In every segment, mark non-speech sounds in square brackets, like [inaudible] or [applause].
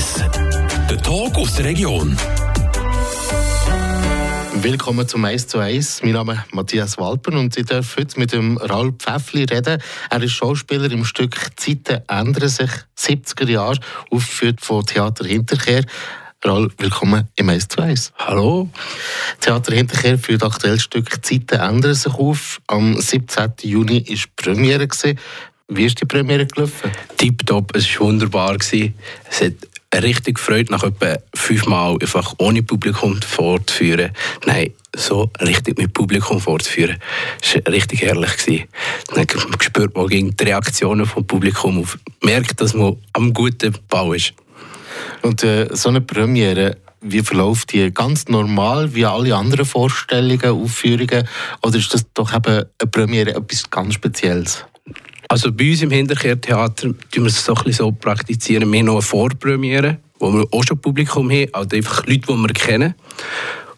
1. Der Talk aus der Region. Willkommen zum 1 zu 1. Mein Name ist Matthias Walpen und ich darf heute mit dem Ralf Pfäffli reden. Er ist Schauspieler im Stück Zeiten ändern sich, 70er Jahre, aufgeführt von Theater Hinterkehr. Ralf, willkommen im 1 zu 1. Hallo. Theater Hinterkehr führt aktuell Stück Zeiten ändern sich auf. Am 17. Juni war die Premiere. Wie ist die Premiere gelaufen? Tipptopp, es war wunderbar. Es hat richtig gefreut, nach etwa fünfmal einfach ohne Publikum fortzuführen. Nein, so richtig mit Publikum fortzuführen. Das war richtig herrlich. Gewesen. Dann spürt man gegen die Reaktionen vom Publikum auf, merkt, dass man am guten Bau ist. Und äh, so eine Premiere, wie verläuft die? Ganz normal wie alle anderen Vorstellungen, Aufführungen? Oder ist das doch eben eine Premiere etwas ganz Spezielles? Also bei uns im Hinterkehrtheater tun wir es so, ein so praktizieren. Wir noch eine Vorpremiere, wo wir auch schon Publikum haben, also einfach Leute, die wir kennen.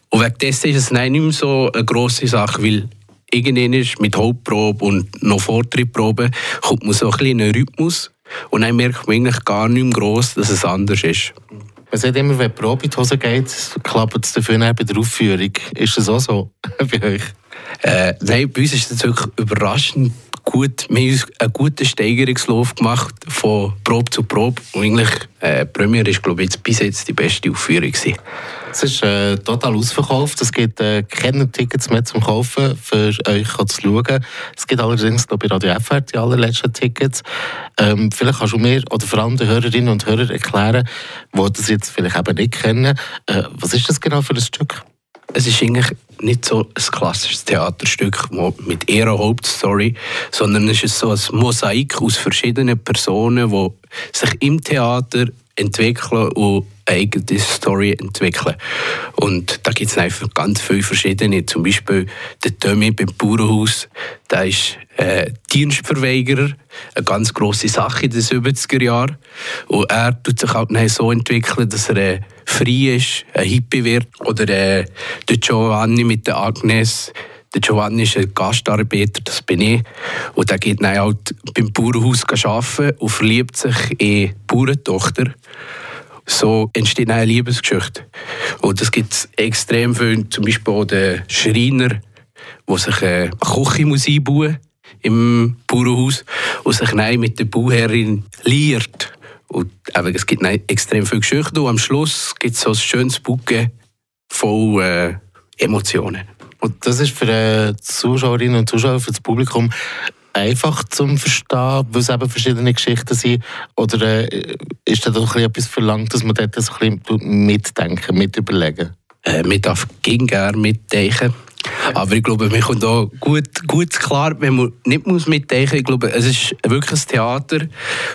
Und wegen dessen ist es nicht mehr so eine grosse Sache, weil irgendwann ist mit Hauptprobe und noch Vortrittprobe kommt man so ein bisschen in einen Rhythmus und dann merkt man eigentlich gar nicht mehr gross, dass es anders ist. Man sagt immer, wenn die Probe in die Hose geht, klappt es dafür bei der Aufführung. Ist das auch so [laughs] bei euch? Äh, nein, bei uns ist es wirklich überraschend gut, wir haben einen guten Steigerungslauf gemacht von Probe zu Probe. Und eigentlich, äh, Premiere ist, glaube ich, bis jetzt die beste Aufführung gewesen. Es ist äh, total ausverkauft. Es gibt äh, keine Tickets mehr zum Kaufen, für euch zu schauen. Es gibt allerdings noch bei Radio FR die allerletzten Tickets. Ähm, vielleicht kannst du mir oder vor allem den Hörerinnen und Hörern erklären, die das jetzt vielleicht eben nicht kennen. Äh, was ist das genau für ein Stück? Es ist eigentlich nicht so ein klassisches Theaterstück mit ihrer Hauptstory, sondern es ist so ein Mosaik aus verschiedenen Personen, die sich im Theater entwickeln und eigene Story entwickeln. Und da gibt es einfach ganz viele verschiedene. Zum Beispiel der Tommy beim Bauernhaus, der ist äh, Dienstverweigerer, eine ganz grosse Sache in den 70er Jahren. Und er tut sich halt so entwickeln, dass er äh, frei ist, ein Hippie wird. Oder äh, der Giovanni mit der Agnes, der Giovanni ist ein Gastarbeiter, das bin ich. Und der geht dann halt beim Bauernhaus arbeiten und verliebt sich in die Bauerntochter. So entsteht eine Liebesgeschichte. Und es gibt extrem viel, zum Beispiel auch den Schreiner, der sich eine Küche muss einbauen im Bauernhaus und sich mit der Bauherrin liiert. Und eben, es gibt extrem viele Geschichten und am Schluss gibt es so ein schönes Bucke voll äh, Emotionen. Und das ist für die Zuschauerinnen und Zuschauer, für das Publikum einfach zum Verstehen, weil es eben verschiedene Geschichten sind? Oder äh, ist da doch etwas verlangt, dass man dort so ein bisschen mitdenken, mit überlegen? Äh, man darf gerne mitdenken. Aber ich glaube, man kommt auch gut, gut klar, wenn man nicht muss mitdenken muss. Ich glaube, es ist wirklich ein Theater,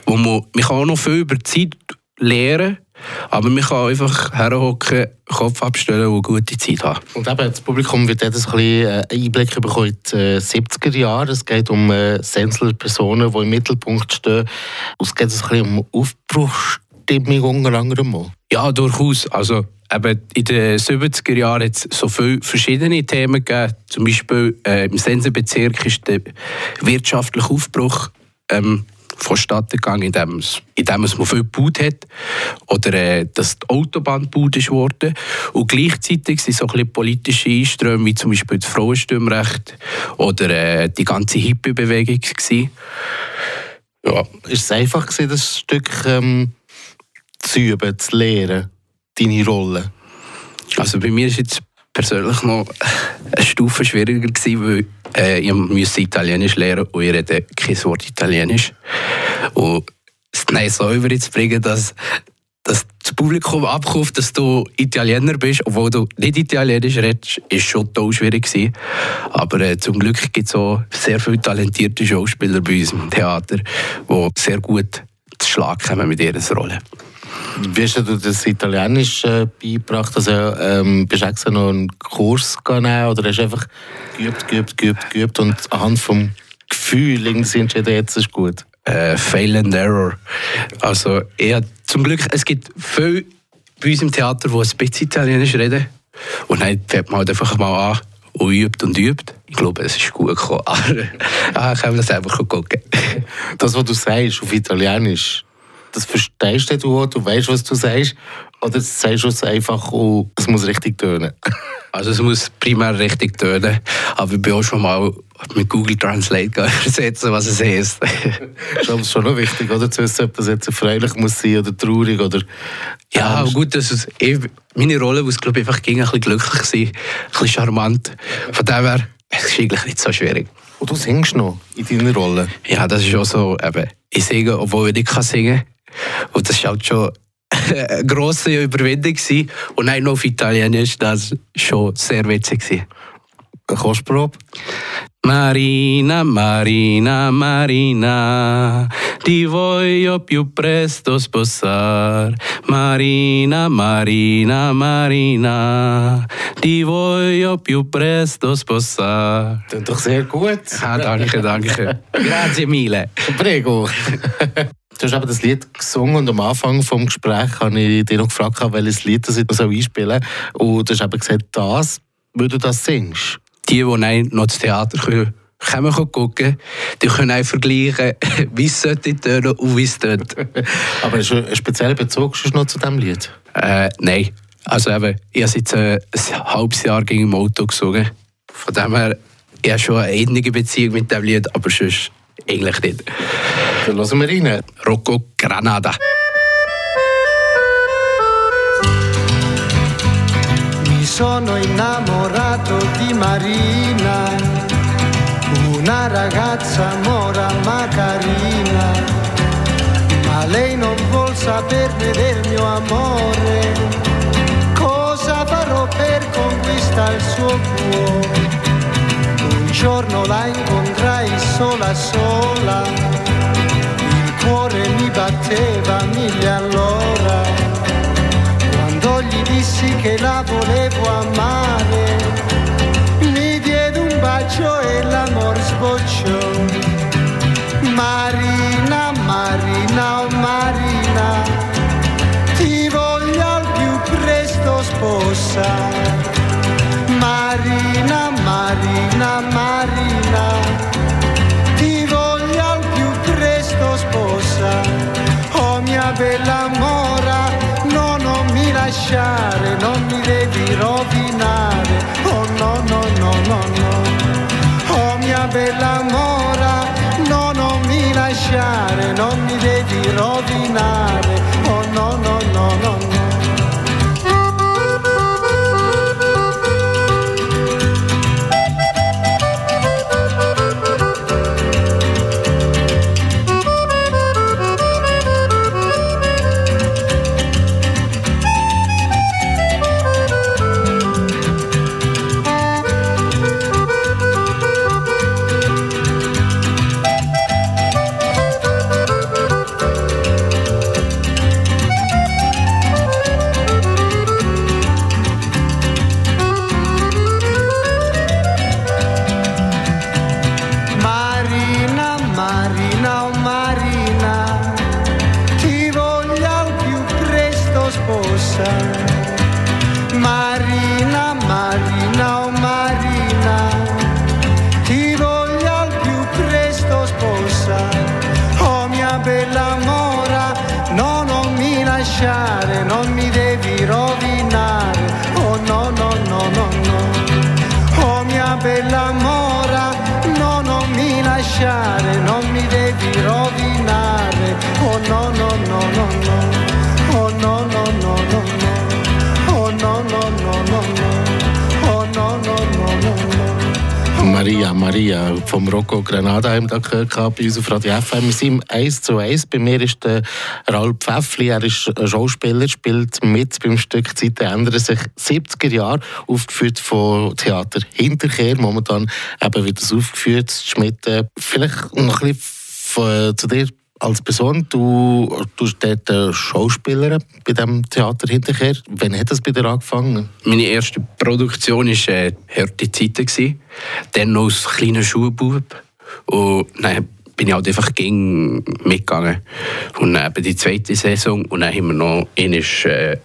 wo man, man kann auch noch viel über die Zeit lernen kann aber man kann einfach herhocken, Kopf abstellen und gute Zeit haben. Und eben, das Publikum wird jetzt ein bisschen äh, Einblick bekommen in die 70er äh, Jahre. Es geht um äh, Sensler Personen, die im Mittelpunkt stehen. es geht ein bisschen um Aufbruchstimmung unter anderem. Ja, durchaus. Also, eben in den 70er Jahren hat es so viele verschiedene Themen gegeben. Zum Beispiel äh, im Sensenbezirk ist der wirtschaftliche Aufbruch ähm, vonstatten gegangen, indem es, indem es man viel gebaut hat oder äh, dass die Autobahn gebaut ist worden. Und gleichzeitig sind so ein politische Einströme, wie zum Beispiel das Frauenstimmrecht oder äh, die ganze Hippie-Bewegung Ja. Ist es einfach gewesen, das Stück ähm, zu üben, zu lernen, deine Rolle? Also bei mir ist jetzt persönlich noch eine Stufe schwieriger gewesen, weil äh, ich musste Italienisch lernen und ich rede kein Wort Italienisch. Und es nein, so überzubringen, dass, dass das Publikum abkauft, dass du Italiener bist, obwohl du nicht Italienisch redest, ist schon toll schwierig gewesen. Aber äh, zum Glück gibt es auch sehr viele talentierte Schauspieler bei uns im Theater, die sehr gut zu Schlag kommen mit ihrer Rolle. Wie hast du das Italienisch äh, beigebracht? Also, ähm, bist du extra noch einen Kurs genommen oder hast du einfach geübt, geübt, geübt, geübt und anhand vom Gefühl irgendwie entschieden, jetzt ist gut? Äh, fail and Error. Also, eher, zum Glück, es gibt viele bei uns im Theater, die ein bisschen Italienisch reden. Und dann fängt man halt einfach mal an und übt und übt. Ich glaube, es ist gut gekommen. Aber ja, ich kann das einfach gucken. Das, was du sagst auf Italienisch, das verstehst du, du weißt, was du sagst, oder sagst du es einfach und es muss richtig tönen? [laughs] Also es muss primär richtig tönen, aber ich bin auch schon mal mit Google Translate übersetzen, [laughs] was es heißt. [laughs] das ist schon noch wichtig, oder? Zu wissen, ob das jetzt erfreulich muss sein oder traurig oder... Ja, aber gut, das ist, meine Rolle muss, glaube ich, einfach ein bisschen glücklich sein, ein bisschen charmant. Von dem her, es ist eigentlich nicht so schwierig. Und du singst noch in deiner Rolle? Ja, das ist auch so, eben, ich singe, obwohl ich nicht singen kann. Und das ist halt schon eine grosse Überwindung gewesen. Und auch noch auf Italienisch, das war schon sehr witzig. Gewesen. Kostprobe? Marina, Marina, Marina, ti voglio più presto sposare. Marina, Marina, Marina, ti voglio più presto sposare. Das doch sehr gut. Ja, danke, danke. [laughs] Grazie mille. Prego. [laughs] Du hast eben das Lied gesungen und am Anfang des Gesprächs habe ich dich noch gefragt, welches Lied das ich einspielen soll. Und du hast eben gesagt, das, weil du das singst. Die, die noch ins Theater kommen, können gucken, die können auch vergleichen, [laughs] wie es sollte tönen und wie es tönt. [laughs] Aber hast du einen speziellen Bezug noch zu diesem Lied? Äh, nein. Also eben, ich habe jetzt äh, ein halbes Jahr gegen im Auto gesungen. Von dem her, ich habe schon eine ähnliche Beziehung mit diesem Lied, aber sonst eigentlich nicht. Wir rein. Rocco Granada. Mi sono innamorato di Marina, una ragazza mora ma carina, ma lei non vuol saperne del mio amore. Cosa farò per conquistare il suo cuore? Un giorno la incontrai sola sola, batteva mille all'ora. Quando gli dissi che la volevo amare, mi diede un bacio e l'amor sbocciò. Marina, Marina, oh Marina, ti voglio al più presto sposare. Oh no, no, no, no, no. Oh no, no, no, no, no. Oh no, no, no, no, no. Oh. Maria, Maria vom Rocco Granada haben wir gehört bei uns auf Radio FM. Wir sind im 1 zu 1. Bei mir ist der Raul Pfäffli, er ist Schauspieler, spielt mit beim Stück «Zeiten ändern sich». 70er Jahre, aufgeführt von Theater Hinterkehr, momentan eben das aufgeführt. Schmidt, äh, vielleicht noch ein bisschen zu dir als Person, du, du dort Schauspieler bei dem Theater Hinterkehr. Wann hat das bei dir angefangen? Meine erste Produktion war äh, «Hörte Zeiten». Dann noch als kleiner Schulbub. Und dann bin ich halt einfach gegen mitgegangen. Und dann die zweite Saison. Und dann haben wir noch einmal, äh,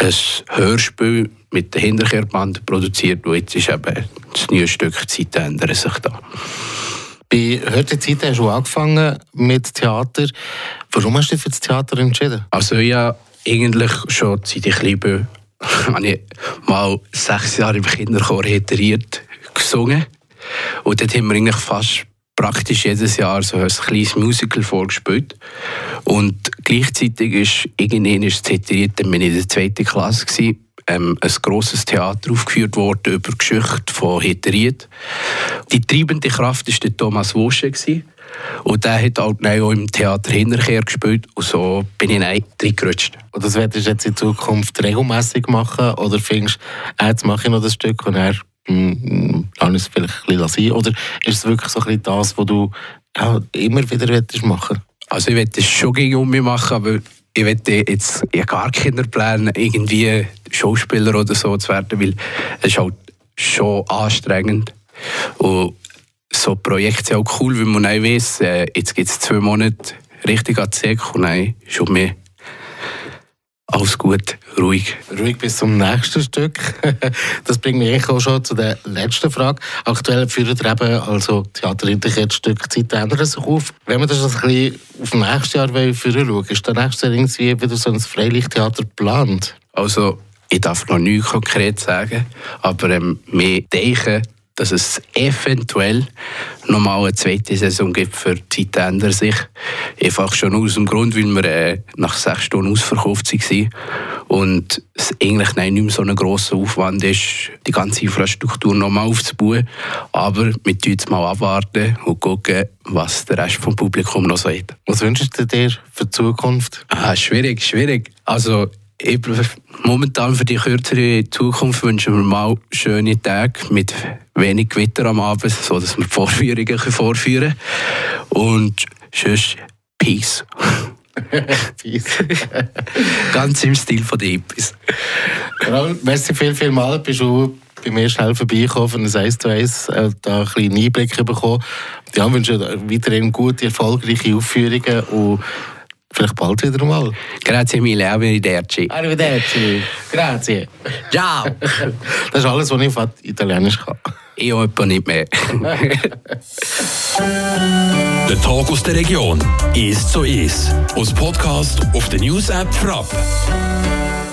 ein Hörspiel mit der Hinterkehrband produziert. Und jetzt ist eben das neue Stück «Zeiten ändern sich» da. Bei Hörte Zeit hast du angefangen mit Theater. Warum hast du dich für das Theater entschieden? Also ja, eigentlich schon seit ich liebe, habe ich mal sechs Jahre im Kinderchor heteriert gesungen. Und dort haben wir eigentlich fast praktisch jedes Jahr so ein kleines Musical vorgespielt. Und gleichzeitig ist das Heteriert, dann bin ich in der zweiten Klasse gewesen, ähm, ein grosses Theater aufgeführt worden über die Geschichte von Heteriet. Die treibende Kraft war der Thomas Wosche. Und der hat halt auch im Theater hinterher gespielt und so bin ich reingerutscht. Und das werdest du jetzt in Zukunft regelmäßig machen oder findest du, jetzt mache ich noch das Stück und er hm, lass es vielleicht ein bisschen sein? Oder ist es wirklich so ein bisschen das, was du ja, immer wieder machen Also ich werde es schon gegen mich machen, aber ich werde jetzt ich gar keine Pläne, irgendwie Schauspieler oder so zu werden, weil es ist halt schon anstrengend. Und so Projekte sind auch cool, weil man auch weiss, äh, jetzt gibt es zwei Monate richtig an die und dann schon mehr alles gut, ruhig. Ruhig bis zum nächsten Stück. [laughs] Das bringt mich auch schon zu der letzten Frage. Aktuell führen eben also Theaterinterkehrstück Zeit ändern sich auf. Wenn wir das ein bisschen auf das nächste Jahr führen schauen, ist der nächste Jahr irgendwie wieder so ein Freilichttheater geplant? Also, ich darf noch nichts konkret sagen, aber ähm, wir denken, dass es eventuell nochmal eine zweite Saison gibt für die Zeitender sich. Einfach schon aus dem Grund, weil wir äh, nach sechs Stunden ausverkauft waren und es eigentlich nicht mehr so ein grosser Aufwand ist, die ganze Infrastruktur nochmal aufzubauen. Aber wir tun jetzt mal abwarten und gucken, was der Rest vom Publikum noch sagt. Was wünschst du dir für die Zukunft? Ah, schwierig, schwierig. Also momentan für die kürzere Zukunft wünschen wir mal schöne Tage mit wenig Gewitter am Abend, sodass wir Vorführungen vorführen können. Und sonst Peace. [laughs] Peace. [laughs] Ganz im Stil von den Hippies. Raul, merci viel, viel mal. Bist du bei mir schnell vorbeigekommen, von ein 1 zu 1, äh, da einen kleinen Einblick bekommen. Ja, wünsche weiterhin gute, erfolgreiche Aufführungen und Vielleicht bald wieder mal. Grazie mille, arrivederci. Arrivederci. Grazie. Ciao. [laughs] Das ist alles, was ich auf Italienisch kann. Ich habe nicht mehr. [laughs] der Tag aus der Region ist so ist. Aus Podcast auf der News App Frapp.